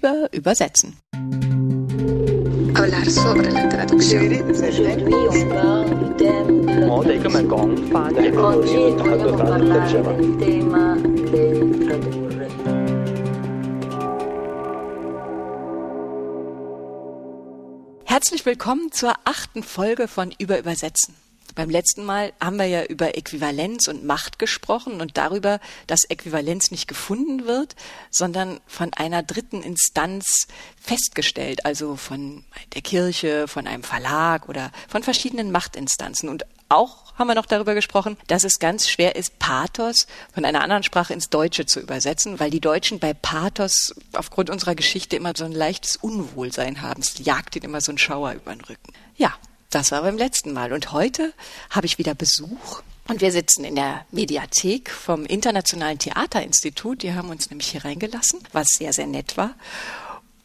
über Übersetzen. Herzlich willkommen zur achten Folge von Über Übersetzen. Beim letzten Mal haben wir ja über Äquivalenz und Macht gesprochen und darüber, dass Äquivalenz nicht gefunden wird, sondern von einer dritten Instanz festgestellt, also von der Kirche, von einem Verlag oder von verschiedenen Machtinstanzen. Und auch haben wir noch darüber gesprochen, dass es ganz schwer ist, Pathos von einer anderen Sprache ins Deutsche zu übersetzen, weil die Deutschen bei Pathos aufgrund unserer Geschichte immer so ein leichtes Unwohlsein haben. Es jagt ihnen immer so ein Schauer über den Rücken. Ja, das war beim letzten Mal. Und heute habe ich wieder Besuch. Und wir sitzen in der Mediathek vom Internationalen Theaterinstitut. Die haben uns nämlich hier reingelassen, was sehr, sehr nett war.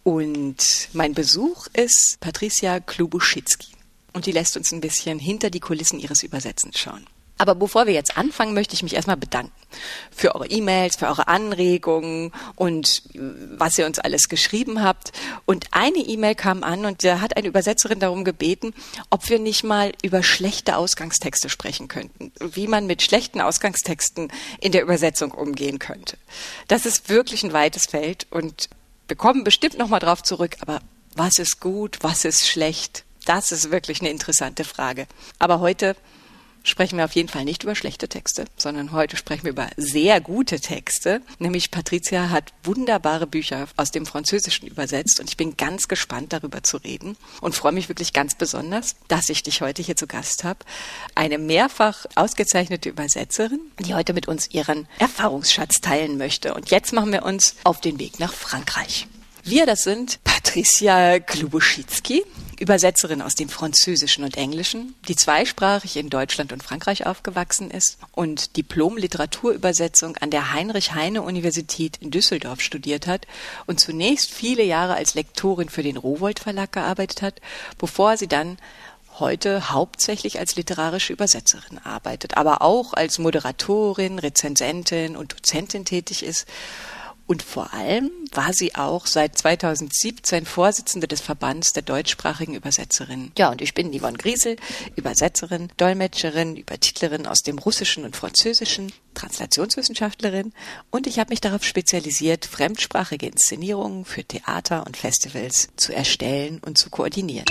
Und mein Besuch ist Patricia Klubuschitzki. Und die lässt uns ein bisschen hinter die Kulissen ihres Übersetzens schauen. Aber bevor wir jetzt anfangen, möchte ich mich erstmal bedanken für eure E-Mails, für eure Anregungen und äh, was ihr uns alles geschrieben habt. Und eine E-Mail kam an und da hat eine Übersetzerin darum gebeten, ob wir nicht mal über schlechte Ausgangstexte sprechen könnten, wie man mit schlechten Ausgangstexten in der Übersetzung umgehen könnte. Das ist wirklich ein weites Feld und wir kommen bestimmt nochmal drauf zurück, aber was ist gut, was ist schlecht? Das ist wirklich eine interessante Frage. Aber heute sprechen wir auf jeden Fall nicht über schlechte Texte, sondern heute sprechen wir über sehr gute Texte. Nämlich Patricia hat wunderbare Bücher aus dem Französischen übersetzt und ich bin ganz gespannt darüber zu reden und freue mich wirklich ganz besonders, dass ich dich heute hier zu Gast habe. Eine mehrfach ausgezeichnete Übersetzerin, die heute mit uns ihren Erfahrungsschatz teilen möchte. Und jetzt machen wir uns auf den Weg nach Frankreich. Wir, das sind Patricia Klubuschitzki, Übersetzerin aus dem Französischen und Englischen, die zweisprachig in Deutschland und Frankreich aufgewachsen ist und Diplom-Literaturübersetzung an der Heinrich-Heine-Universität in Düsseldorf studiert hat und zunächst viele Jahre als Lektorin für den Rowold Verlag gearbeitet hat, bevor sie dann heute hauptsächlich als literarische Übersetzerin arbeitet, aber auch als Moderatorin, Rezensentin und Dozentin tätig ist und vor allem war sie auch seit 2017 Vorsitzende des Verbands der deutschsprachigen Übersetzerinnen. Ja, und ich bin Yvonne Griesel, Übersetzerin, Dolmetscherin, Übertitlerin aus dem Russischen und Französischen, Translationswissenschaftlerin und ich habe mich darauf spezialisiert, fremdsprachige Inszenierungen für Theater und Festivals zu erstellen und zu koordinieren.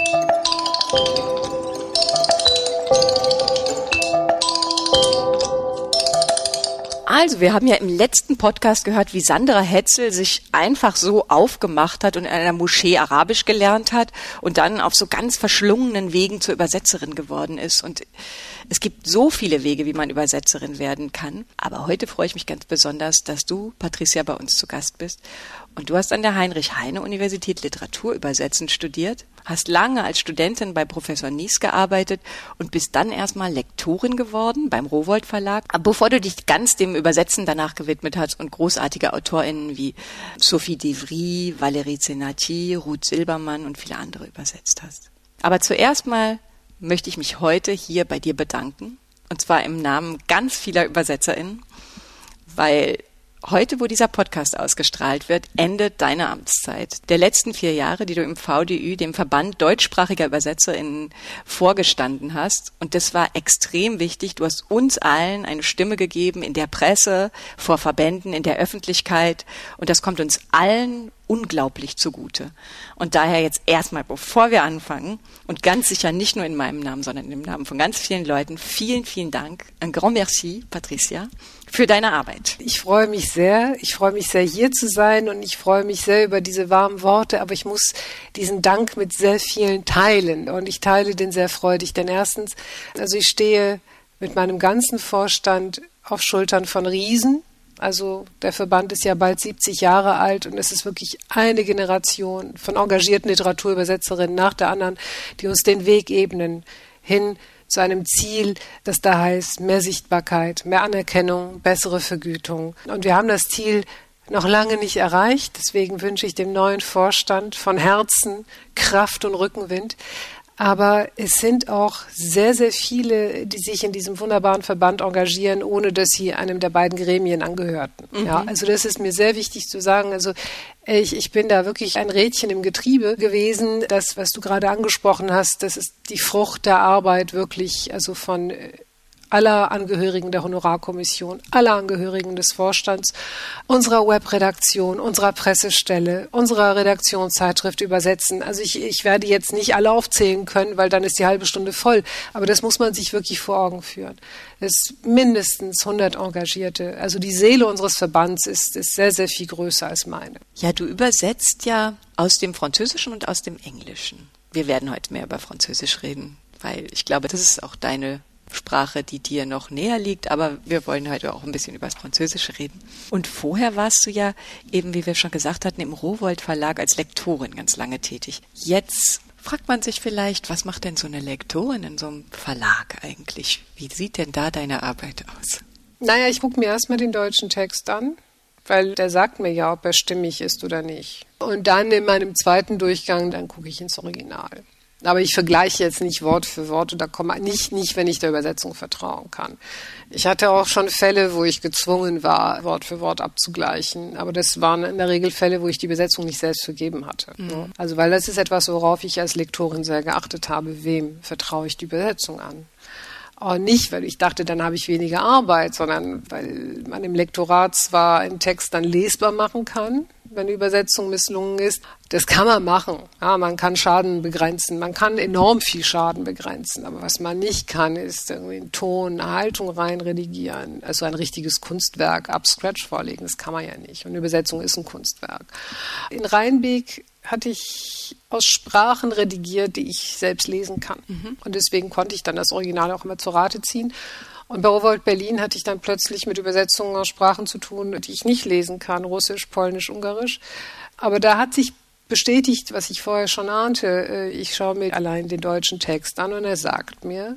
Also, wir haben ja im letzten Podcast gehört, wie Sandra Hetzel sich einfach so aufgemacht hat und in einer Moschee Arabisch gelernt hat und dann auf so ganz verschlungenen Wegen zur Übersetzerin geworden ist. Und es gibt so viele Wege, wie man Übersetzerin werden kann. Aber heute freue ich mich ganz besonders, dass du, Patricia, bei uns zu Gast bist. Und du hast an der Heinrich-Heine-Universität Literaturübersetzen studiert hast lange als Studentin bei Professor Nies gearbeitet und bist dann erstmal Lektorin geworden beim Rowold Verlag, bevor du dich ganz dem Übersetzen danach gewidmet hast und großartige AutorInnen wie Sophie Devry, Valérie Zenati, Ruth Silbermann und viele andere übersetzt hast. Aber zuerst mal möchte ich mich heute hier bei dir bedanken und zwar im Namen ganz vieler ÜbersetzerInnen, weil Heute, wo dieser Podcast ausgestrahlt wird, endet deine Amtszeit. Der letzten vier Jahre, die du im VDÜ, dem Verband deutschsprachiger UbersetzerInnen, vorgestanden hast. Und das war extrem wichtig. Du hast uns allen eine Stimme gegeben in der Presse, vor Verbänden, in der Öffentlichkeit. Und das kommt uns allen unglaublich zugute. Und daher jetzt erstmal, bevor wir anfangen, und ganz sicher nicht nur in meinem Namen, sondern im Namen von ganz vielen Leuten, vielen, vielen Dank. Un grand merci, Patricia, für deine Arbeit. Ich freue mich sehr. Ich freue mich sehr, hier zu sein und ich freue mich sehr über diese warmen Worte, aber ich muss diesen Dank mit sehr vielen teilen und ich teile den sehr freudig, denn erstens, also ich stehe mit meinem ganzen Vorstand auf Schultern von Riesen, also der Verband ist ja bald 70 Jahre alt und es ist wirklich eine Generation von engagierten Literaturübersetzerinnen nach der anderen, die uns den Weg ebnen hin zu einem Ziel, das da heißt mehr Sichtbarkeit, mehr Anerkennung, bessere Vergütung. Und wir haben das Ziel noch lange nicht erreicht. Deswegen wünsche ich dem neuen Vorstand von Herzen Kraft und Rückenwind. Aber es sind auch sehr, sehr viele, die sich in diesem wunderbaren Verband engagieren, ohne dass sie einem der beiden Gremien angehörten. Mhm. Ja, also das ist mir sehr wichtig zu sagen. Also ich, ich bin da wirklich ein Rädchen im Getriebe gewesen. Das, was du gerade angesprochen hast, das ist die Frucht der Arbeit wirklich, also von aller Angehörigen der Honorarkommission, aller Angehörigen des Vorstands, unserer Webredaktion, unserer Pressestelle, unserer Redaktionszeitschrift übersetzen. Also ich, ich werde jetzt nicht alle aufzählen können, weil dann ist die halbe Stunde voll. Aber das muss man sich wirklich vor Augen führen. Es mindestens 100 Engagierte. Also die Seele unseres Verbands ist, ist sehr, sehr viel größer als meine. Ja, du übersetzt ja aus dem Französischen und aus dem Englischen. Wir werden heute mehr über Französisch reden, weil ich glaube, das ist auch deine Sprache, die dir noch näher liegt, aber wir wollen heute auch ein bisschen über das Französische reden. Und vorher warst du ja eben, wie wir schon gesagt hatten, im Rowold Verlag als Lektorin ganz lange tätig. Jetzt fragt man sich vielleicht, was macht denn so eine Lektorin in so einem Verlag eigentlich? Wie sieht denn da deine Arbeit aus? Naja, ich gucke mir erstmal den deutschen Text an, weil der sagt mir ja, ob er stimmig ist oder nicht. Und dann in meinem zweiten Durchgang, dann gucke ich ins Original. Aber ich vergleiche jetzt nicht Wort für Wort oder komme nicht, nicht, wenn ich der Übersetzung vertrauen kann. Ich hatte auch schon Fälle, wo ich gezwungen war, Wort für Wort abzugleichen. Aber das waren in der Regel Fälle, wo ich die Übersetzung nicht selbst vergeben hatte. Mhm. Also, weil das ist etwas, worauf ich als Lektorin sehr geachtet habe. Wem vertraue ich die Übersetzung an? auch nicht, weil ich dachte, dann habe ich weniger Arbeit, sondern weil man im Lektorat zwar einen Text dann lesbar machen kann, wenn die Übersetzung misslungen ist. Das kann man machen. Ja, man kann Schaden begrenzen. Man kann enorm viel Schaden begrenzen. Aber was man nicht kann, ist irgendwie einen Ton, eine Haltung rein redigieren. Also ein richtiges Kunstwerk ab Scratch vorlegen. Das kann man ja nicht. Und eine Übersetzung ist ein Kunstwerk. In Rheinbeek hatte ich aus Sprachen redigiert, die ich selbst lesen kann. Mhm. Und deswegen konnte ich dann das Original auch immer zur Rate ziehen. Und bei Rowold Berlin hatte ich dann plötzlich mit Übersetzungen aus Sprachen zu tun, die ich nicht lesen kann, Russisch, Polnisch, Ungarisch. Aber da hat sich bestätigt, was ich vorher schon ahnte. Äh, ich schaue mir allein den deutschen Text an und er sagt mir,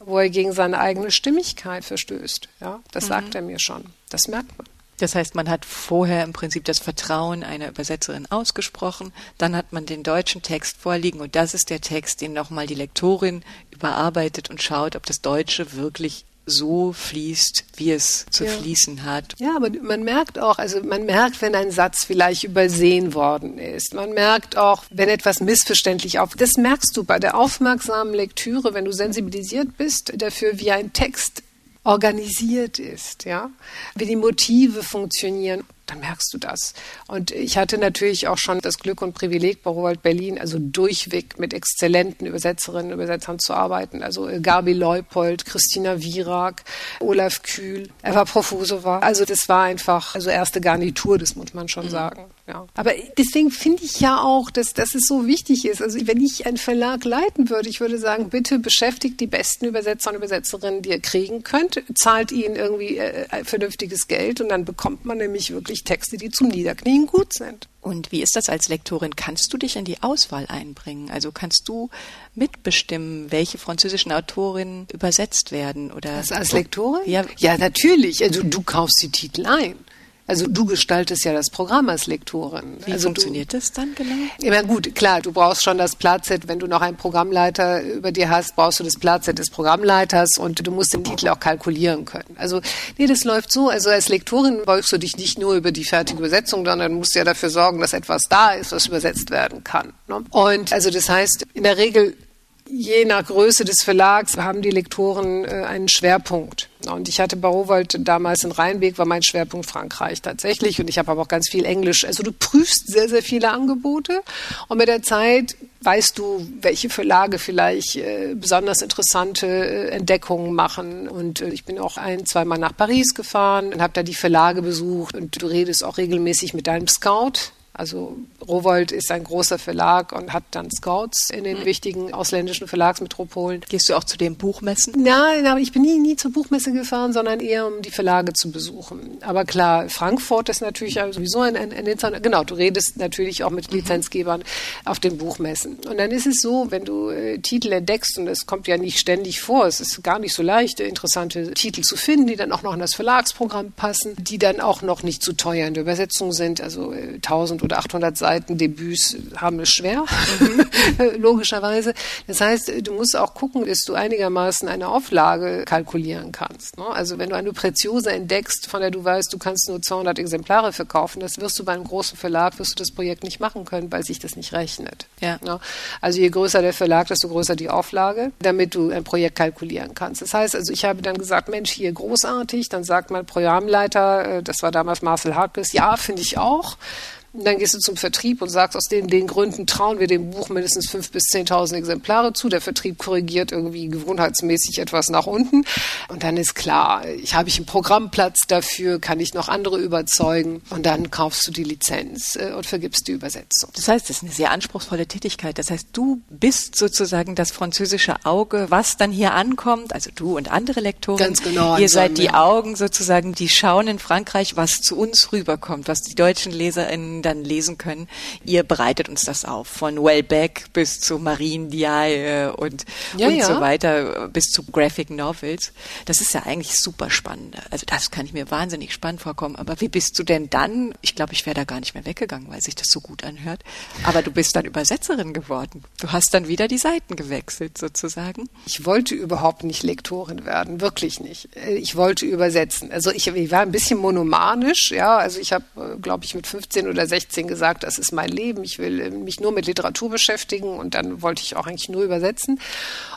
wo er gegen seine eigene Stimmigkeit verstößt. Ja, das mhm. sagt er mir schon. Das merkt man. Das heißt, man hat vorher im Prinzip das Vertrauen einer Übersetzerin ausgesprochen, dann hat man den deutschen Text vorliegen und das ist der Text, den nochmal die Lektorin überarbeitet und schaut, ob das Deutsche wirklich so fließt, wie es zu ja. fließen hat. Ja, aber man merkt auch, also man merkt, wenn ein Satz vielleicht übersehen worden ist. Man merkt auch, wenn etwas missverständlich auf. Das merkst du bei der aufmerksamen Lektüre, wenn du sensibilisiert bist dafür, wie ein Text organisiert ist, ja, wie die Motive funktionieren dann merkst du das. Und ich hatte natürlich auch schon das Glück und Privileg bei Rowold Berlin, also durchweg mit exzellenten Übersetzerinnen und Übersetzern zu arbeiten. Also Gabi Leupold, Christina Wierak, Olaf Kühl, Eva Profusova. Also das war einfach, also erste Garnitur, das muss man schon mhm. sagen. Ja. Aber deswegen finde ich ja auch, dass, dass es so wichtig ist. Also wenn ich einen Verlag leiten würde, ich würde sagen, bitte beschäftigt die besten Übersetzer und Übersetzerinnen, die ihr kriegen könnt, zahlt ihnen irgendwie äh, vernünftiges Geld und dann bekommt man nämlich wirklich wirklich Texte, die zum Niederknien gut sind. Und wie ist das als Lektorin? Kannst du dich in die Auswahl einbringen? Also kannst du mitbestimmen, welche französischen Autorinnen übersetzt werden? Oder also als Lektorin? Ja, ja, natürlich. Also du kaufst die Titel ein. Also du gestaltest ja das Programm als Lektorin. Wie also funktioniert du, das dann genau? Ja gut, klar, du brauchst schon das Platset. Wenn du noch einen Programmleiter über dir hast, brauchst du das Platset des Programmleiters und du musst den Titel auch kalkulieren können. Also nee, das läuft so. Also als Lektorin beugst du dich nicht nur über die fertige Übersetzung, sondern musst ja dafür sorgen, dass etwas da ist, was übersetzt werden kann. Ne? Und also das heißt, in der Regel Je nach Größe des Verlags haben die Lektoren äh, einen Schwerpunkt. Und ich hatte bei Rowold damals in Rheinbeek war mein Schwerpunkt Frankreich tatsächlich. Und ich habe aber auch ganz viel Englisch. Also du prüfst sehr, sehr viele Angebote. Und mit der Zeit weißt du, welche Verlage vielleicht äh, besonders interessante äh, Entdeckungen machen. Und ich bin auch ein, zweimal nach Paris gefahren und habe da die Verlage besucht. Und du redest auch regelmäßig mit deinem Scout also Rowold ist ein großer Verlag und hat dann Scouts in den mhm. wichtigen ausländischen Verlagsmetropolen. Gehst du auch zu den Buchmessen? Nein, aber ich bin nie, nie zur Buchmesse gefahren, sondern eher um die Verlage zu besuchen. Aber klar, Frankfurt ist natürlich sowieso ein, ein, ein genau, du redest natürlich auch mit mhm. Lizenzgebern auf den Buchmessen. Und dann ist es so, wenn du äh, Titel entdeckst, und es kommt ja nicht ständig vor, es ist gar nicht so leicht, interessante Titel zu finden, die dann auch noch in das Verlagsprogramm passen, die dann auch noch nicht zu teuer in der Übersetzung sind, also äh, 1000 oder 800 Seiten Debüts haben es schwer, mhm. logischerweise. Das heißt, du musst auch gucken, dass du einigermaßen eine Auflage kalkulieren kannst. Ne? Also wenn du eine Preziose entdeckst, von der du weißt, du kannst nur 200 Exemplare verkaufen, das wirst du bei einem großen Verlag, wirst du das Projekt nicht machen können, weil sich das nicht rechnet. Ja. Ne? Also je größer der Verlag, desto größer die Auflage, damit du ein Projekt kalkulieren kannst. Das heißt also, ich habe dann gesagt, Mensch, hier großartig, dann sagt mein Programmleiter, äh, das war damals Marcel Harkes, ja, finde ich auch. Und dann gehst du zum Vertrieb und sagst, aus den, den Gründen trauen wir dem Buch mindestens fünf bis zehntausend Exemplare zu. Der Vertrieb korrigiert irgendwie gewohnheitsmäßig etwas nach unten. Und dann ist klar, ich habe ich einen Programmplatz dafür, kann ich noch andere überzeugen. Und dann kaufst du die Lizenz äh, und vergibst die Übersetzung. Das heißt, das ist eine sehr anspruchsvolle Tätigkeit. Das heißt, du bist sozusagen das französische Auge, was dann hier ankommt. Also du und andere Lektoren. Ganz genau. Ihr seid die Augen sozusagen, die schauen in Frankreich, was zu uns rüberkommt, was die deutschen LeserInnen dann lesen können. Ihr bereitet uns das auf, von Wellbeck bis zu Marine Diaye und, ja, und ja. so weiter, bis zu Graphic Novels. Das ist ja eigentlich super spannend. Also das kann ich mir wahnsinnig spannend vorkommen. Aber wie bist du denn dann? Ich glaube, ich wäre da gar nicht mehr weggegangen, weil sich das so gut anhört. Aber du bist dann Übersetzerin geworden. Du hast dann wieder die Seiten gewechselt sozusagen. Ich wollte überhaupt nicht Lektorin werden, wirklich nicht. Ich wollte übersetzen. Also ich, ich war ein bisschen monomanisch, ja. Also ich habe, glaube ich, mit 15 oder 16 gesagt, das ist mein Leben, ich will äh, mich nur mit Literatur beschäftigen und dann wollte ich auch eigentlich nur übersetzen.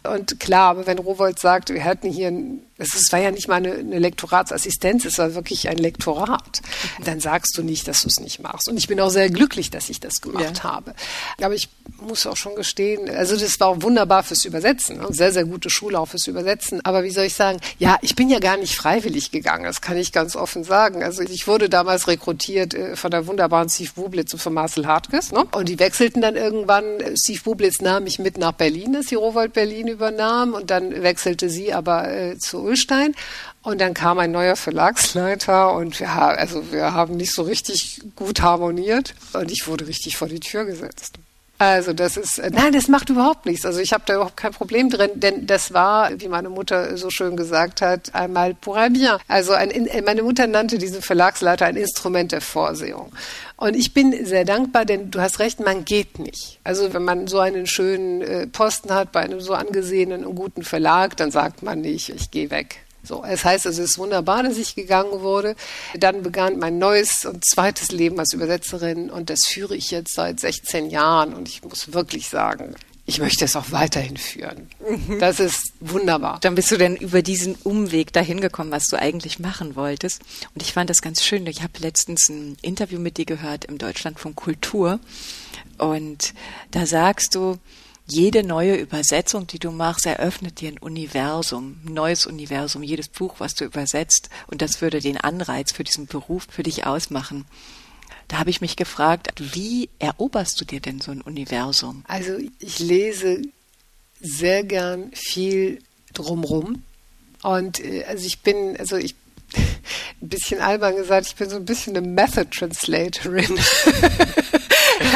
Und klar, aber wenn Rowold sagt, wir hätten hier ein es war ja nicht mal eine, eine, Lektoratsassistenz, es war wirklich ein Lektorat. Dann sagst du nicht, dass du es nicht machst. Und ich bin auch sehr glücklich, dass ich das gemacht ja. habe. Aber ich muss auch schon gestehen, also das war auch wunderbar fürs Übersetzen, ne? sehr, sehr gute Schule auch fürs Übersetzen. Aber wie soll ich sagen, ja, ich bin ja gar nicht freiwillig gegangen, das kann ich ganz offen sagen. Also ich wurde damals rekrutiert äh, von der wunderbaren Steve Bublitz und von Marcel Hartges. Ne? Und die wechselten dann irgendwann, Steve Bublitz nahm mich mit nach Berlin, dass die Rowold Berlin übernahm und dann wechselte sie aber äh, zu Ulstein. Und dann kam ein neuer Verlagsleiter und wir, also wir haben nicht so richtig gut harmoniert und ich wurde richtig vor die Tür gesetzt. Also das ist, äh, nein, das macht überhaupt nichts. Also ich habe da überhaupt kein Problem drin, denn das war, wie meine Mutter so schön gesagt hat, einmal pour un bien. Also ein, meine Mutter nannte diesen Verlagsleiter ein Instrument der Vorsehung. Und ich bin sehr dankbar, denn du hast recht, man geht nicht. Also wenn man so einen schönen äh, Posten hat bei einem so angesehenen und guten Verlag, dann sagt man nicht, ich gehe weg. So, es heißt also, es ist wunderbar, dass ich gegangen wurde. Dann begann mein neues und zweites Leben als Übersetzerin und das führe ich jetzt seit 16 Jahren und ich muss wirklich sagen, ich möchte es auch weiterhin führen. Mhm. Das ist wunderbar. Dann bist du denn über diesen Umweg dahin gekommen, was du eigentlich machen wolltest. Und ich fand das ganz schön. Ich habe letztens ein Interview mit dir gehört im Deutschlandfunk Kultur. Und da sagst du, jede neue Übersetzung, die du machst, eröffnet dir ein Universum, ein neues Universum, jedes Buch, was du übersetzt. Und das würde den Anreiz für diesen Beruf für dich ausmachen. Da habe ich mich gefragt, wie eroberst du dir denn so ein Universum? Also ich lese sehr gern viel drumrum. Und äh, also ich bin, also ich ein bisschen albern gesagt, ich bin so ein bisschen eine Method Translatorin.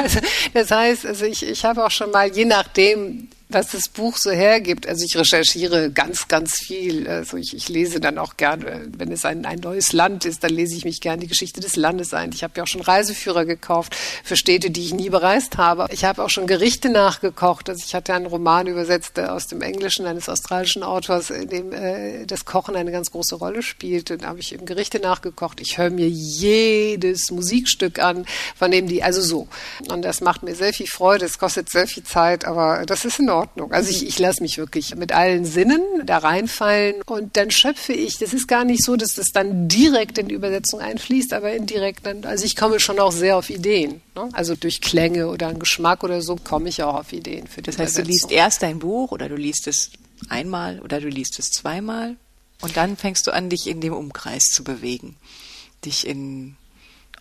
also, das heißt, also ich, ich habe auch schon mal, je nachdem, was das Buch so hergibt. Also ich recherchiere ganz, ganz viel. Also ich, ich lese dann auch gerne, wenn es ein, ein neues Land ist, dann lese ich mich gerne die Geschichte des Landes ein. Ich habe ja auch schon Reiseführer gekauft für Städte, die ich nie bereist habe. Ich habe auch schon Gerichte nachgekocht. Also ich hatte einen Roman übersetzt aus dem Englischen eines australischen Autors, in dem äh, das Kochen eine ganz große Rolle spielt. Da habe ich eben Gerichte nachgekocht. Ich höre mir jedes Musikstück an, von dem die, also so. Und das macht mir sehr viel Freude. Es kostet sehr viel Zeit, aber das ist in Ordnung. Ordnung. Also ich, ich lasse mich wirklich mit allen Sinnen da reinfallen und dann schöpfe ich. Das ist gar nicht so, dass das dann direkt in die Übersetzung einfließt, aber indirekt dann. Also ich komme schon auch sehr auf Ideen. Ne? Also durch Klänge oder einen Geschmack oder so komme ich auch auf Ideen für die Das heißt, du liest erst dein Buch oder du liest es einmal oder du liest es zweimal und dann fängst du an, dich in dem Umkreis zu bewegen, dich in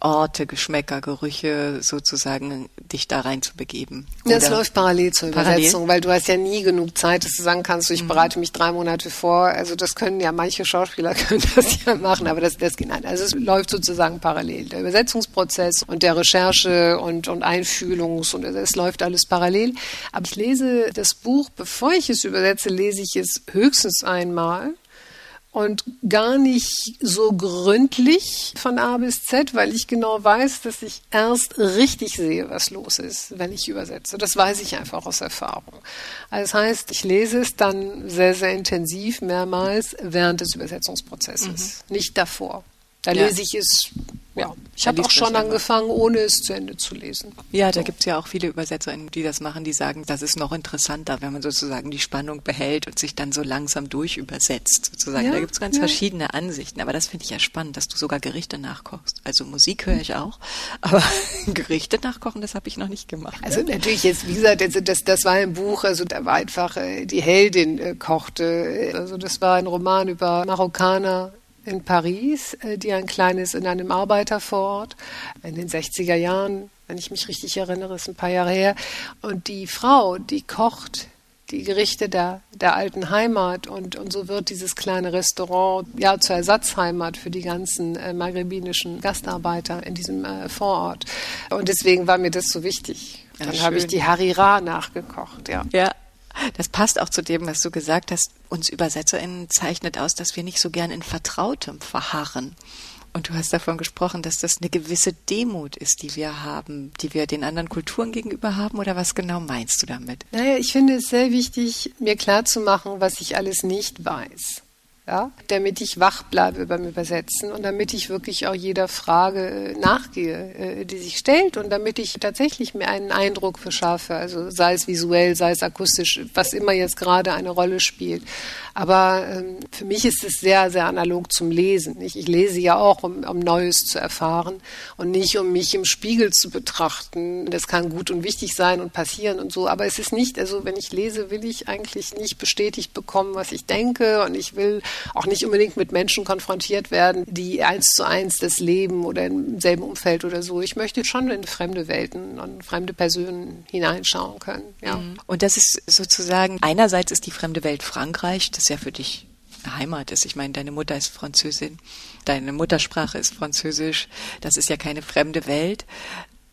Orte, Geschmäcker, Gerüche sozusagen dich da rein zu begeben. Das läuft parallel zur Übersetzung, parallel? weil du hast ja nie genug Zeit, dass du sagen kannst, ich mhm. bereite mich drei Monate vor. Also das können ja manche Schauspieler können das ja machen, aber das, das geht nicht. Also es läuft sozusagen parallel. Der Übersetzungsprozess und der Recherche und, und Einfühlungs- und es läuft alles parallel. Aber ich lese das Buch, bevor ich es übersetze, lese ich es höchstens einmal und gar nicht so gründlich von A bis Z, weil ich genau weiß, dass ich erst richtig sehe, was los ist, wenn ich übersetze. Das weiß ich einfach aus Erfahrung. Also das heißt, ich lese es dann sehr, sehr intensiv mehrmals während des Übersetzungsprozesses, mhm. nicht davor. Da ja. lese ich es ja, ich habe auch schon angefangen, ohne es zu Ende zu lesen. Ja, da so. gibt es ja auch viele UbersetzerInnen, die das machen, die sagen, das ist noch interessanter, wenn man sozusagen die Spannung behält und sich dann so langsam durchübersetzt. Sozusagen. Ja, da gibt es ganz ja. verschiedene Ansichten. Aber das finde ich ja spannend, dass du sogar Gerichte nachkochst. Also Musik höre ich auch, aber Gerichte nachkochen, das habe ich noch nicht gemacht. Also natürlich jetzt, wie gesagt, das, das war ein Buch, also da war einfach äh, die Heldin äh, kochte. Also das war ein Roman über Marokkaner in Paris, äh, die ein kleines in einem Arbeitervorort in den 60er Jahren, wenn ich mich richtig erinnere, ist ein paar Jahre her. Und die Frau, die kocht die Gerichte der, der alten Heimat und, und so wird dieses kleine Restaurant ja zur Ersatzheimat für die ganzen äh, maghrebinischen Gastarbeiter in diesem äh, Vorort. Und deswegen war mir das so wichtig. Dann ja, habe ich die Harira nachgekocht, ja. Ja, das passt auch zu dem, was du gesagt hast. Uns UbersetzerInnen zeichnet aus, dass wir nicht so gern in Vertrautem verharren. Und du hast davon gesprochen, dass das eine gewisse Demut ist, die wir haben, die wir den anderen Kulturen gegenüber haben. Oder was genau meinst du damit? Naja, ich finde es sehr wichtig, mir klarzumachen, was ich alles nicht weiß ja, damit ich wach bleibe beim Übersetzen und damit ich wirklich auch jeder Frage äh, nachgehe, äh, die sich stellt und damit ich tatsächlich mir einen Eindruck verschaffe, also sei es visuell, sei es akustisch, was immer jetzt gerade eine Rolle spielt. Aber ähm, für mich ist es sehr, sehr analog zum Lesen. Ich, ich lese ja auch, um, um Neues zu erfahren und nicht, um mich im Spiegel zu betrachten. Das kann gut und wichtig sein und passieren und so, aber es ist nicht, also wenn ich lese, will ich eigentlich nicht bestätigt bekommen, was ich denke und ich will auch nicht unbedingt mit Menschen konfrontiert werden, die eins zu eins das leben oder im selben Umfeld oder so. Ich möchte schon in fremde Welten und fremde Personen hineinschauen können. Ja. Mhm. Und das ist sozusagen, einerseits ist die fremde Welt Frankreich, das ja für dich Heimat ist. Ich meine, deine Mutter ist Französin, deine Muttersprache ist Französisch, das ist ja keine fremde Welt.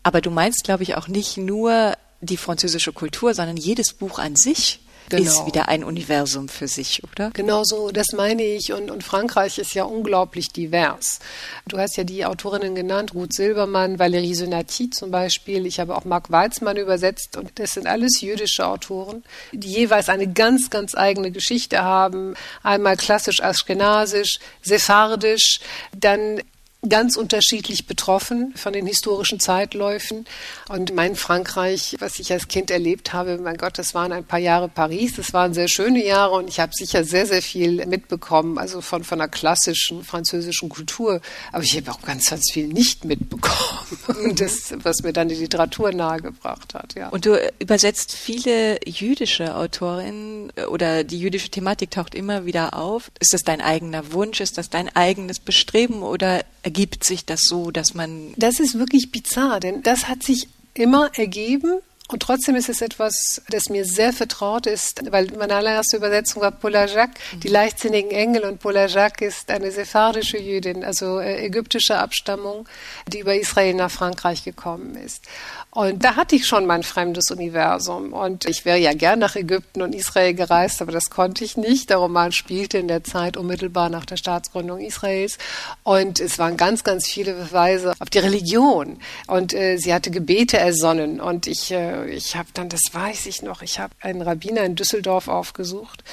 Aber du meinst, glaube ich, auch nicht nur die französische Kultur, sondern jedes Buch an sich genau. ist wieder ein Universum für sich, oder? Genau so, das meine ich. Und, und Frankreich ist ja unglaublich divers. Du hast ja die Autorinnen genannt, Ruth Silbermann, Valérie Senati zum Beispiel. Ich habe auch Marc Weizmann übersetzt. Und das sind alles jüdische Autoren, die jeweils eine ganz, ganz eigene Geschichte haben. Einmal klassisch aschkenasisch, sephardisch, dann ganz unterschiedlich betroffen von den historischen Zeitläufen. Und mein Frankreich, was ich als Kind erlebt habe, mein Gott, das waren ein paar Jahre Paris, das waren sehr schöne Jahre und ich habe sicher sehr, sehr viel mitbekommen, also von, von der klassischen französischen Kultur. Aber ich habe auch ganz, ganz viel nicht mitbekommen, das, was mir dann die Literatur nahegebracht hat. Ja. Und du übersetzt viele jüdische Autorinnen oder die jüdische Thematik taucht immer wieder auf. Ist das dein eigener Wunsch? Ist das dein eigenes Bestreben oder ergibt sich das so, dass man. Das ist wirklich bizarr, denn das hat sich immer ergeben. Und trotzdem ist es etwas, das mir sehr vertraut ist, weil meine allererste Übersetzung war Paula Jacques, mhm. die leichtsinnigen Engel. Und Paula Jacques ist eine sephardische Jüdin, also äh, ägyptische Abstammung, die über Israel nach Frankreich gekommen ist. Und da hatte ich schon mein fremdes Universum. Und ich wäre ja gern nach Ägypten und Israel gereist, aber das konnte ich nicht. Der Roman spielte in der Zeit unmittelbar nach der Staatsgründung Israels. Und es waren ganz, ganz viele Beweise auf die Religion. Und äh, sie hatte Gebete ersonnen. Und ich, äh, ich habe dann, das weiß ich noch, ich habe einen Rabbiner in Düsseldorf aufgesucht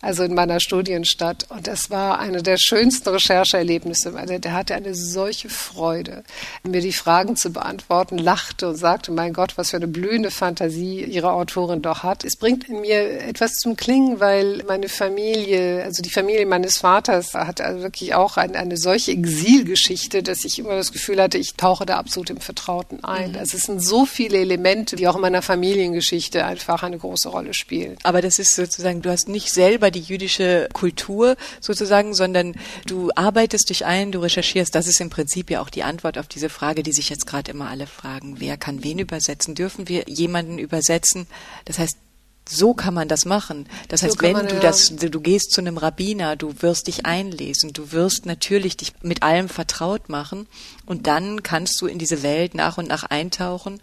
also in meiner Studienstadt. Und das war eine der schönsten Rechercheerlebnisse. Der, der hatte eine solche Freude, mir die Fragen zu beantworten, lachte und sagte, mein Gott, was für eine blühende Fantasie Ihre Autorin doch hat. Es bringt in mir etwas zum Klingen, weil meine Familie, also die Familie meines Vaters, hat also wirklich auch eine, eine solche Exilgeschichte, dass ich immer das Gefühl hatte, ich tauche da absolut im Vertrauten ein. Mhm. Also es sind so viele Elemente, die auch in meiner Familiengeschichte einfach eine große Rolle spielen. Aber das ist sozusagen, du hast nicht selber die jüdische Kultur sozusagen, sondern du arbeitest dich ein, du recherchierst. Das ist im Prinzip ja auch die Antwort auf diese Frage, die sich jetzt gerade immer alle fragen. Wer kann wen übersetzen? Dürfen wir jemanden übersetzen? Das heißt, so kann man das machen. Das so heißt, wenn man, du das, du gehst zu einem Rabbiner, du wirst dich einlesen, du wirst natürlich dich mit allem vertraut machen und dann kannst du in diese Welt nach und nach eintauchen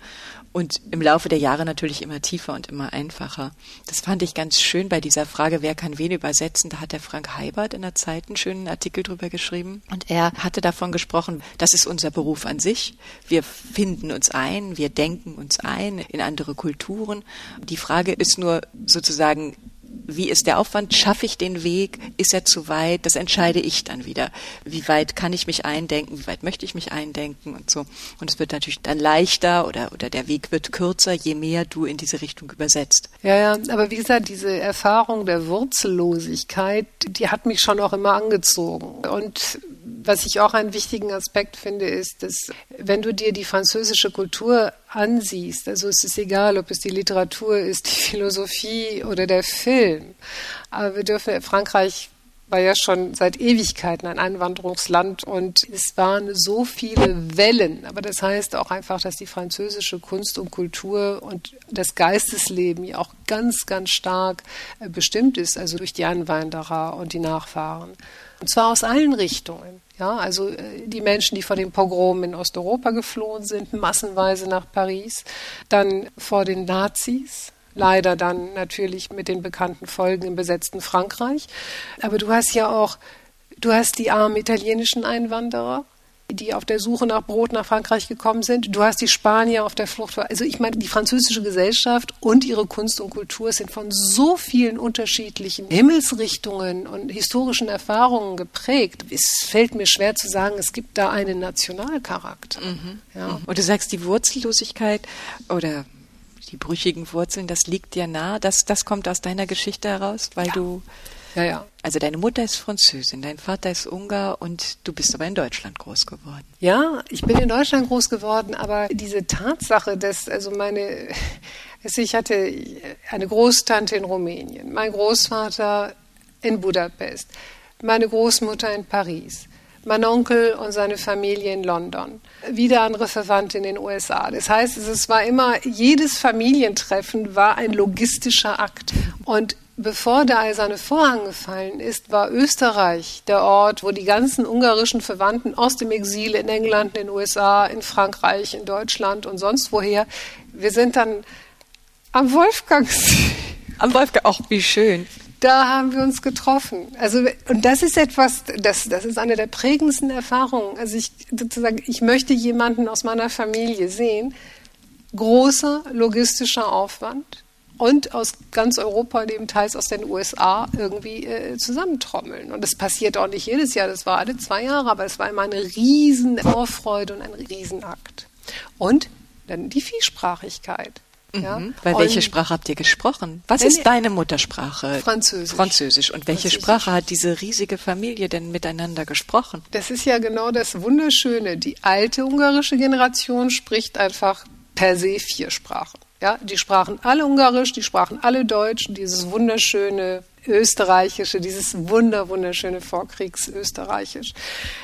und im Laufe der Jahre natürlich immer tiefer und immer einfacher. Das fand ich ganz schön bei dieser Frage, wer kann wen übersetzen. Da hat der Frank Heibert in der Zeit einen schönen Artikel drüber geschrieben und er hatte davon gesprochen, das ist unser Beruf an sich. Wir finden uns ein, wir denken uns ein in andere Kulturen. Die Frage ist nur sozusagen, wie ist der Aufwand? Schaffe ich den Weg? Ist er zu weit? Das entscheide ich dann wieder. Wie weit kann ich mich eindenken? Wie weit möchte ich mich eindenken und so? Und es wird natürlich dann leichter oder, oder der Weg wird kürzer, je mehr du in diese Richtung übersetzt. Ja, ja, aber wie gesagt, diese Erfahrung der Wurzellosigkeit, die hat mich schon auch immer angezogen. Und was ich auch einen wichtigen Aspekt finde, ist, dass wenn du dir die französische Kultur ansiehst, also es ist egal, ob es die Literatur ist, die Philosophie oder der Film, aber wir dürfen Frankreich war ja schon seit Ewigkeiten ein Einwanderungsland und es waren so viele Wellen. Aber das heißt auch einfach, dass die französische Kunst und Kultur und das Geistesleben ja auch ganz, ganz stark äh, bestimmt ist, also durch die Einwanderer und die Nachfahren. Und zwar aus allen Richtungen. Ja, also äh, die Menschen, die vor dem Pogrom in Osteuropa geflohen sind, massenweise nach Paris, dann vor den Nazis, leider dann natürlich mit den bekannten Folgen im besetzten Frankreich. Aber du hast ja auch, du hast die armen italienischen Einwanderer, die auf der Suche nach Brot nach Frankreich gekommen sind. Du hast die Spanier auf der Flucht. Also ich meine, die französische Gesellschaft und ihre Kunst und Kultur sind von so vielen unterschiedlichen Himmelsrichtungen und historischen Erfahrungen geprägt. Es fällt mir schwer zu sagen, es gibt da einen Nationalcharakter. Mhm. Ja. Und du sagst, die Wurzellosigkeit oder die brüchigen Wurzeln, das liegt dir nah. Das, das kommt aus deiner Geschichte heraus, weil ja. du ja, ja. Also deine Mutter ist Französin, dein Vater ist Ungar und du bist aber in Deutschland groß geworden. Ja, ich bin in Deutschland groß geworden, aber diese Tatsache, dass also meine, also ich hatte eine Großtante in Rumänien, mein Großvater in Budapest, meine Großmutter in Paris, mein Onkel und seine Familie in London, wieder andere Verwandte in den USA. Das heißt, es war immer, jedes Familientreffen war ein logistischer Akt. Und Bevor der eiserne Vorhang gefallen ist, war Österreich der Ort, wo die ganzen ungarischen Verwandten aus dem Exil in England, in den USA, in Frankreich, in Deutschland und sonst woher, wir sind dann am Wolfgangsee. Am Wolfgang, auch wie schön. Da haben wir uns getroffen. Also, und das ist etwas, das, das ist eine der prägendsten Erfahrungen. Also ich, sozusagen, ich möchte jemanden aus meiner Familie sehen. Großer logistischer Aufwand und aus ganz Europa, teils aus den USA, irgendwie äh, zusammentrommeln. Und das passiert auch nicht jedes Jahr, das war alle zwei Jahre, aber es war immer eine riesen Vorfreude und ein Riesenakt. Und dann die Vielsprachigkeit. Mhm. Ja? Weil und welche Sprache habt ihr gesprochen? Was ist deine Muttersprache? Französisch. Französisch. Und welche Sprache hat diese riesige Familie denn miteinander gesprochen? Das ist ja genau das Wunderschöne. Die alte ungarische Generation spricht einfach per se vier Sprachen. Ja, die sprachen alle Ungarisch, die sprachen alle Deutsch, dieses wunderschöne Österreichische, dieses wunder, wunderschöne Vorkriegsösterreichisch.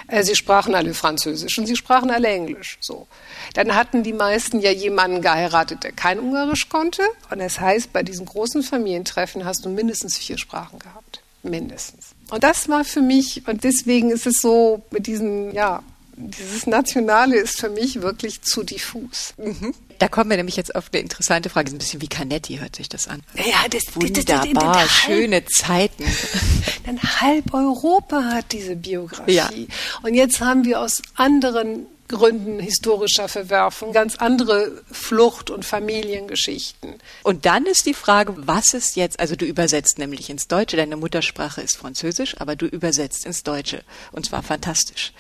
Äh, sie sprachen alle Französisch und sie sprachen alle Englisch. So. Dann hatten die meisten ja jemanden geheiratet, der kein Ungarisch konnte. Und das heißt, bei diesen großen Familientreffen hast du mindestens vier Sprachen gehabt. Mindestens. Und das war für mich, und deswegen ist es so mit diesen, ja, dieses Nationale ist für mich wirklich zu diffus. Mhm. Da kommen wir nämlich jetzt auf eine interessante Frage. Ein bisschen wie Canetti hört sich das an. Ja, das, Wunderbar, das, das, das, schöne Zeiten. Dann halb Europa hat diese Biografie. Ja. Und jetzt haben wir aus anderen Gründen historischer Verwerfung, ganz andere Flucht- und Familiengeschichten. Und dann ist die Frage, was ist jetzt, also du übersetzt nämlich ins Deutsche, deine Muttersprache ist Französisch, aber du übersetzt ins Deutsche und zwar fantastisch.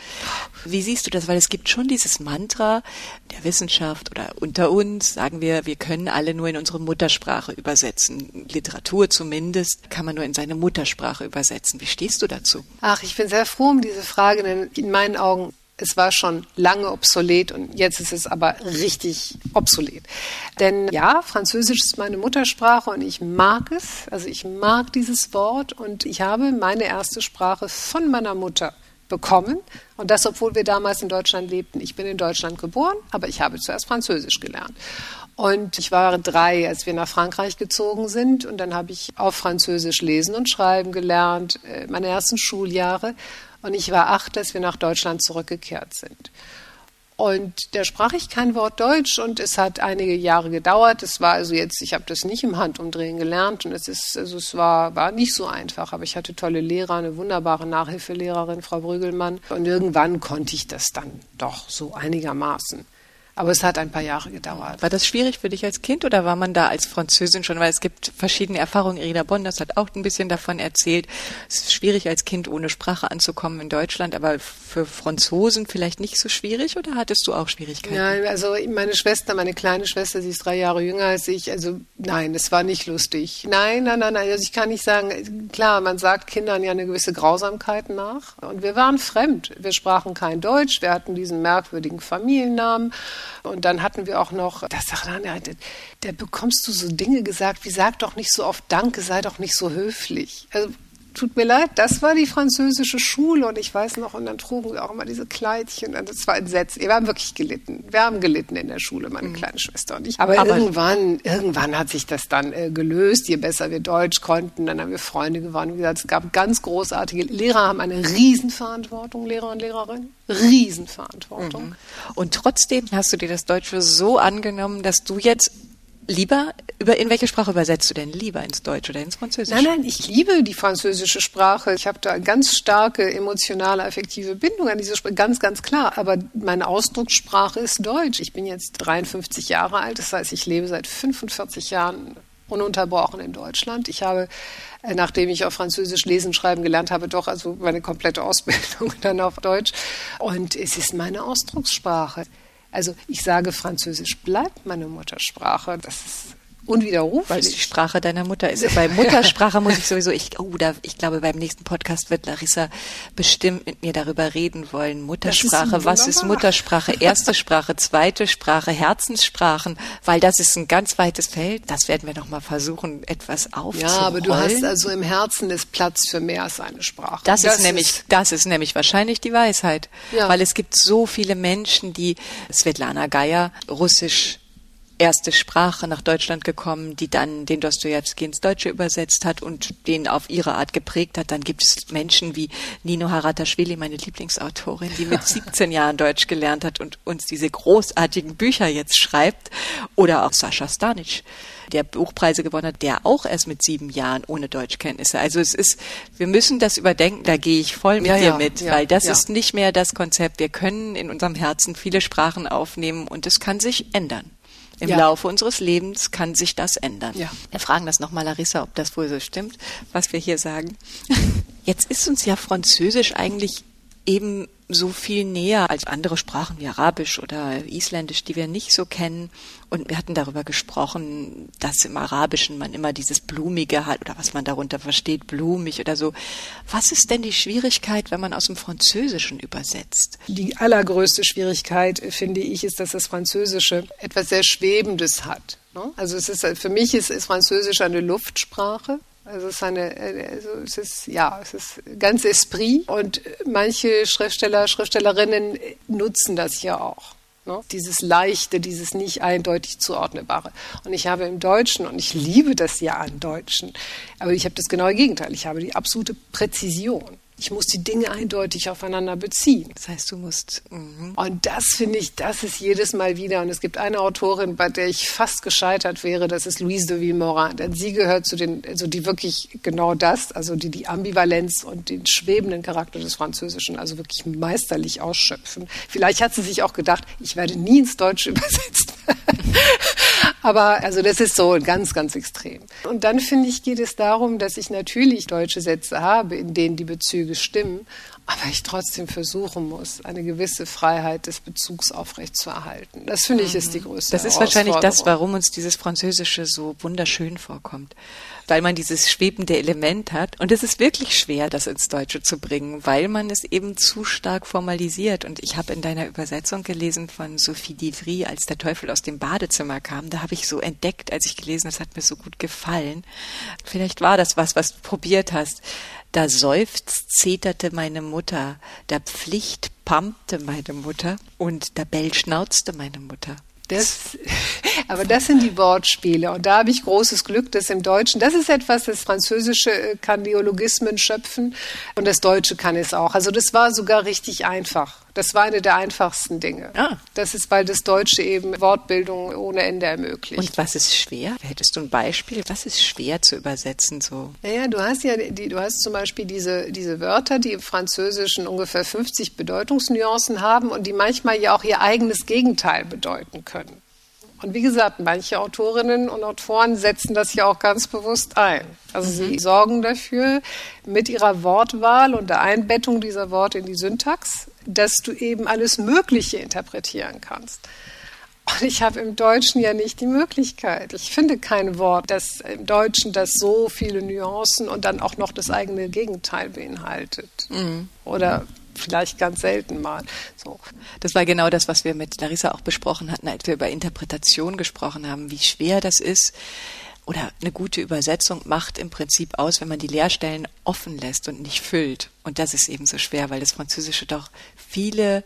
Wie siehst du das? Weil es gibt schon dieses Mantra der Wissenschaft oder unter uns, sagen wir, wir können alle nur in unsere Muttersprache übersetzen. Literatur zumindest kann man nur in seine Muttersprache übersetzen. Wie stehst du dazu? Ach, ich bin sehr froh um diese Frage, denn in meinen Augen es war schon lange obsolet und jetzt ist es aber richtig obsolet. Denn ja, Französisch ist meine Muttersprache und ich mag es. Also ich mag dieses Wort und ich habe meine erste Sprache von meiner Mutter bekommen. Und das, obwohl wir damals in Deutschland lebten. Ich bin in Deutschland geboren, aber ich habe zuerst Französisch gelernt. Und ich war drei, als wir nach Frankreich gezogen sind. Und dann habe ich auf Französisch lesen und schreiben gelernt, äh, meine ersten Schuljahre. Und ich war acht, dass wir nach Deutschland zurückgekehrt sind. Und da sprach ich kein Wort Deutsch und es hat einige Jahre gedauert. Es war also jetzt, ich habe das nicht im Handumdrehen gelernt und es ist, also es war, war nicht so einfach, aber ich hatte tolle Lehrer, eine wunderbare Nachhilfelehrerin, Frau Brügelmann. Und irgendwann konnte ich das dann doch so einigermaßen. Aber es hat ein paar Jahre gedauert. War das schwierig für dich als Kind oder war man da als Französin schon? Weil es gibt verschiedene Erfahrungen. Irina Bonders hat auch ein bisschen davon erzählt. Es ist schwierig als Kind ohne Sprache anzukommen in Deutschland, aber für Franzosen vielleicht nicht so schwierig oder hattest du auch Schwierigkeiten? Nein, also meine Schwester, meine kleine Schwester, sie ist drei Jahre jünger als ich. Also nein, es war nicht lustig. Nein, nein, nein, nein. Also ich kann nicht sagen, klar, man sagt Kindern ja eine gewisse Grausamkeit nach. Und wir waren fremd. Wir sprachen kein Deutsch. Wir hatten diesen merkwürdigen Familiennamen. Und dann hatten wir auch noch, das da bekommst du so Dinge gesagt, wie sag doch nicht so oft Danke, sei doch nicht so höflich. Also tut mir leid, das war die französische Schule und ich weiß noch, und dann trugen wir auch immer diese Kleidchen und das war entsetzt. Wir haben wirklich gelitten. Wir haben gelitten in der Schule, meine mhm. kleine Schwester und ich. Aber, Aber, irgendwann, irgendwann hat sich das dann äh, gelöst. Je besser wir Deutsch konnten, dann haben wir Freunde gewonnen. Wie gesagt, es gab ganz großartige Lehrer, haben eine Riesenverantwortung, Lehrer und Lehrerinnen. Riesenverantwortung. Mhm. Und trotzdem hast du dir das Deutsche so angenommen, dass du jetzt lieber, über, in welche Sprache übersetzt du denn lieber? Ins Deutsche oder ins Französische? Nein, nein, ich liebe die französische Sprache. Ich habe da ganz starke emotionale, affektive Bindung an diese Sprache, ganz, ganz klar. Aber meine Ausdruckssprache ist Deutsch. Ich bin jetzt 53 Jahre alt, das heißt, ich lebe seit 45 Jahren ununterbrochen in Deutschland. Ich habe, äh, nachdem ich auf Französisch lesen, schreiben gelernt habe, doch also meine komplette Ausbildung dann auf Deutsch. Und es ist meine Ausdruckssprache. Also ich sage, Französisch bleibt meine Muttersprache. Das ist unwiderruflich. Weil es die Sprache deiner Mutter ist. Bei Muttersprache muss ich sowieso, ich, oh, da, ich glaube, beim nächsten Podcast wird Larissa bestimmt mit mir darüber reden wollen. Muttersprache, ist was ist Muttersprache? Erste Sprache, zweite Sprache, Herzenssprachen, weil das ist ein ganz weites Feld. Das werden wir noch mal versuchen, etwas aufzurollen. Ja, aber du hast also im Herzen ist Platz für mehr als eine Sprache. Das, das ist nämlich, ist das ist nämlich wahrscheinlich die Weisheit. Ja. Weil es gibt so viele Menschen, die Svetlana Geier Russisch erste Sprache nach Deutschland gekommen, die dann den Dostoevsky ins Deutsche übersetzt hat und den auf ihre Art geprägt hat. Dann gibt es Menschen wie Nino Harataschvili, meine Lieblingsautorin, die mit 17 Jahren Deutsch gelernt hat und uns diese großartigen Bücher jetzt schreibt. Oder auch Sascha Stanic, der Buchpreise gewonnen hat, der auch erst mit sieben Jahren ohne Deutschkenntnisse. Also es ist, wir müssen das überdenken, da gehe ich voll mit ja, dir ja, mit, ja, weil das ist nicht mehr das Konzept. Wir können in unserem Herzen viele Sprachen aufnehmen und es kann sich ändern. Im ja. Laufe unseres Lebens kann sich das ändern. Ja. Wir fragen das nochmal Larissa, ob das wohl so stimmt, was wir hier sagen. Jetzt ist uns ja Französisch eigentlich eben so viel näher als andere Sprachen wie Arabisch oder Isländisch, die wir nicht so kennen. Und wir hatten darüber gesprochen, dass im Arabischen man immer dieses Blumige hat oder was man darunter versteht, blumig oder so. Was ist denn die Schwierigkeit, wenn man aus dem Französischen übersetzt? Die allergrößte Schwierigkeit, finde ich, ist, dass das Französische etwas sehr Schwebendes hat. Ne? Also es ist, für mich ist, ist Französisch eine Luftsprache. Also es ist eine, also es ist, ja, es ist ganz Esprit und manche Schriftsteller, Schriftstellerinnen nutzen das ja auch. Ne? Dieses Leichte, dieses nicht eindeutig zuordnebare. Und ich habe im Deutschen, und ich liebe das ja an Deutschen, aber ich habe das genaue Gegenteil. Ich habe die absolute Präzision. Ich muss die Dinge eindeutig aufeinander beziehen. Das heißt, du musst. Mhm. Und das finde ich, das ist jedes Mal wieder. Und es gibt eine Autorin, bei der ich fast gescheitert wäre, das ist Louise de Villemorin. Denn sie gehört zu den, also die wirklich genau das, also die die Ambivalenz und den schwebenden Charakter des Französischen, also wirklich meisterlich ausschöpfen. Vielleicht hat sie sich auch gedacht, ich werde nie ins Deutsche übersetzt. Aber also das ist so ganz, ganz extrem. Und dann finde ich, geht es darum, dass ich natürlich deutsche Sätze habe, in denen die Bezüge stimmen, aber ich trotzdem versuchen muss, eine gewisse Freiheit des Bezugs aufrechtzuerhalten. Das finde ich ist die größte Das ist wahrscheinlich das, warum uns dieses Französische so wunderschön vorkommt weil man dieses schwebende Element hat. Und es ist wirklich schwer, das ins Deutsche zu bringen, weil man es eben zu stark formalisiert. Und ich habe in deiner Übersetzung gelesen von Sophie Divry, als der Teufel aus dem Badezimmer kam. Da habe ich so entdeckt, als ich gelesen habe, es hat mir so gut gefallen. Vielleicht war das was, was du probiert hast. Da seufzt, zeterte meine Mutter, da Pflicht pampte meine Mutter und da Bell schnauzte meine Mutter. Das, aber das sind die Wortspiele und da habe ich großes Glück, dass im Deutschen, das ist etwas, das Französische äh, kann Neologismen schöpfen und das Deutsche kann es auch. Also das war sogar richtig einfach. Das war eine der einfachsten Dinge. Ah. Das ist, weil das Deutsche eben Wortbildung ohne Ende ermöglicht. Und was ist schwer? Hättest du ein Beispiel? Was ist schwer zu übersetzen so? Naja, du hast ja die, du hast zum Beispiel diese, diese Wörter, die im Französischen ungefähr 50 Bedeutungsnuancen haben und die manchmal ja auch ihr eigenes Gegenteil bedeuten können. Und wie gesagt, manche Autorinnen und Autoren setzen das ja auch ganz bewusst ein. Also mhm. sie sorgen dafür mit ihrer Wortwahl und der Einbettung dieser Worte in die Syntax, dass du eben alles Mögliche interpretieren kannst. Und ich habe im Deutschen ja nicht die Möglichkeit. Ich finde kein Wort, das im Deutschen das so viele Nuancen und dann auch noch das eigene Gegenteil beinhaltet. Mhm. Oder vielleicht ganz selten mal. So. Das war genau das, was wir mit Larissa auch besprochen hatten, als wir über Interpretation gesprochen haben, wie schwer das ist. Oder eine gute Übersetzung macht im Prinzip aus, wenn man die Leerstellen offen lässt und nicht füllt. Und das ist eben so schwer, weil das Französische doch viele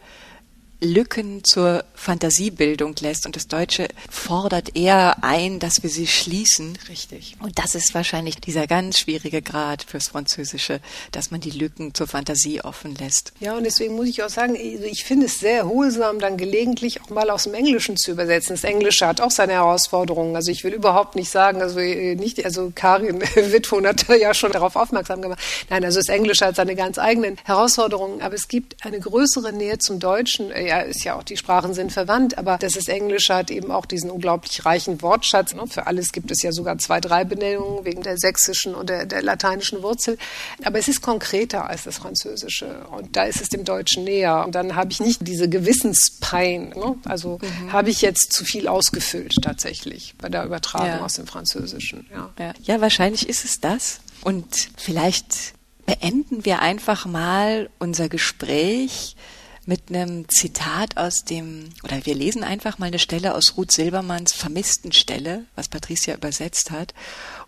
Lücken zur Fantasiebildung lässt und das Deutsche fordert eher ein, dass wir sie schließen. Richtig. Und das ist wahrscheinlich dieser ganz schwierige Grad fürs Französische, dass man die Lücken zur Fantasie offen lässt. Ja, und deswegen muss ich auch sagen, ich finde es sehr hohlsam, dann gelegentlich auch mal aus dem Englischen zu übersetzen. Das Englische hat auch seine Herausforderungen. Also ich will überhaupt nicht sagen, also äh, nicht, also Karin Wittfon hat ja schon darauf aufmerksam gemacht. Nein, also das Englische hat seine ganz eigenen Herausforderungen, aber es gibt eine größere Nähe zum Deutschen äh, ja, ist ja auch, die Sprachen sind verwandt, aber das ist Englische hat eben auch diesen unglaublich reichen Wortschatz. Ne? Für alles gibt es ja sogar zwei, drei Benennungen wegen der sächsischen und der, der lateinischen Wurzel. Aber es ist konkreter als das Französische und da ist es dem Deutschen näher. Und dann habe ich nicht diese Gewissenspein. Ne? Also mhm. habe ich jetzt zu viel ausgefüllt tatsächlich bei der Übertragung ja. aus dem Französischen. Ja. Ja. ja, wahrscheinlich ist es das. Und vielleicht beenden wir einfach mal unser Gespräch mit einem Zitat aus dem, oder wir lesen einfach mal eine Stelle aus Ruth Silbermanns vermissten Stelle, was Patricia übersetzt hat.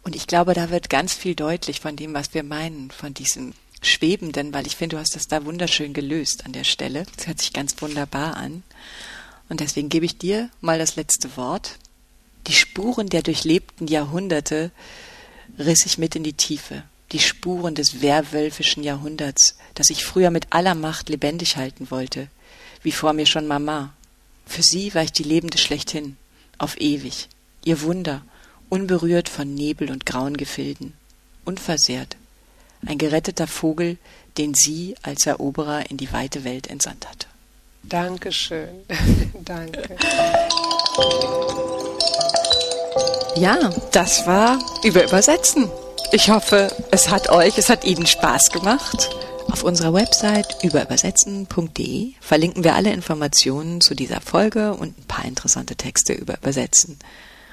Und ich glaube, da wird ganz viel deutlich von dem, was wir meinen, von diesem Schwebenden, weil ich finde, du hast das da wunderschön gelöst an der Stelle. Das hört sich ganz wunderbar an. Und deswegen gebe ich dir mal das letzte Wort. Die Spuren der durchlebten Jahrhunderte riss ich mit in die Tiefe die Spuren des werwölfischen Jahrhunderts, das ich früher mit aller Macht lebendig halten wollte, wie vor mir schon Mama. Für sie war ich die Lebende schlechthin, auf ewig, ihr Wunder, unberührt von Nebel und grauen Gefilden, unversehrt, ein geretteter Vogel, den sie als Eroberer in die weite Welt entsandt hatte. Dankeschön. Danke. Ja, das war über Übersetzen. Ich hoffe, es hat euch, es hat Ihnen Spaß gemacht. Auf unserer Website überübersetzen.de verlinken wir alle Informationen zu dieser Folge und ein paar interessante Texte über Übersetzen.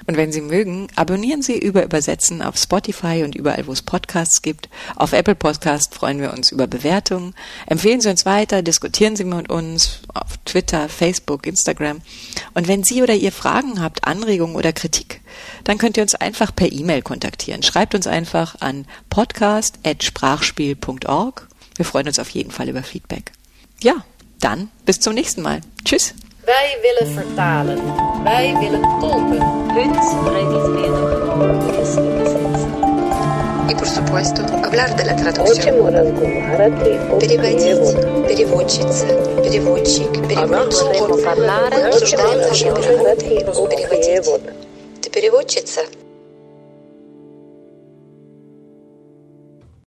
Und wenn Sie mögen, abonnieren Sie über Übersetzen auf Spotify und überall, wo es Podcasts gibt. Auf Apple Podcast freuen wir uns über Bewertungen. Empfehlen Sie uns weiter, diskutieren Sie mit uns auf Twitter, Facebook, Instagram. Und wenn Sie oder ihr Fragen habt, Anregungen oder Kritik, dann könnt ihr uns einfach per E-Mail kontaktieren. Schreibt uns einfach an podcast.sprachspiel.org. Wir freuen uns auf jeden Fall über Feedback. Ja, dann bis zum nächsten Mal. Tschüss. Wij willen vertalen. Wij willen tolken. Punt И, por supuesto, hablar de la traducción. Переводить, переводчица, переводчик, переводчик. Обсуждаем наши переводы. Переводить. Ты переводчица?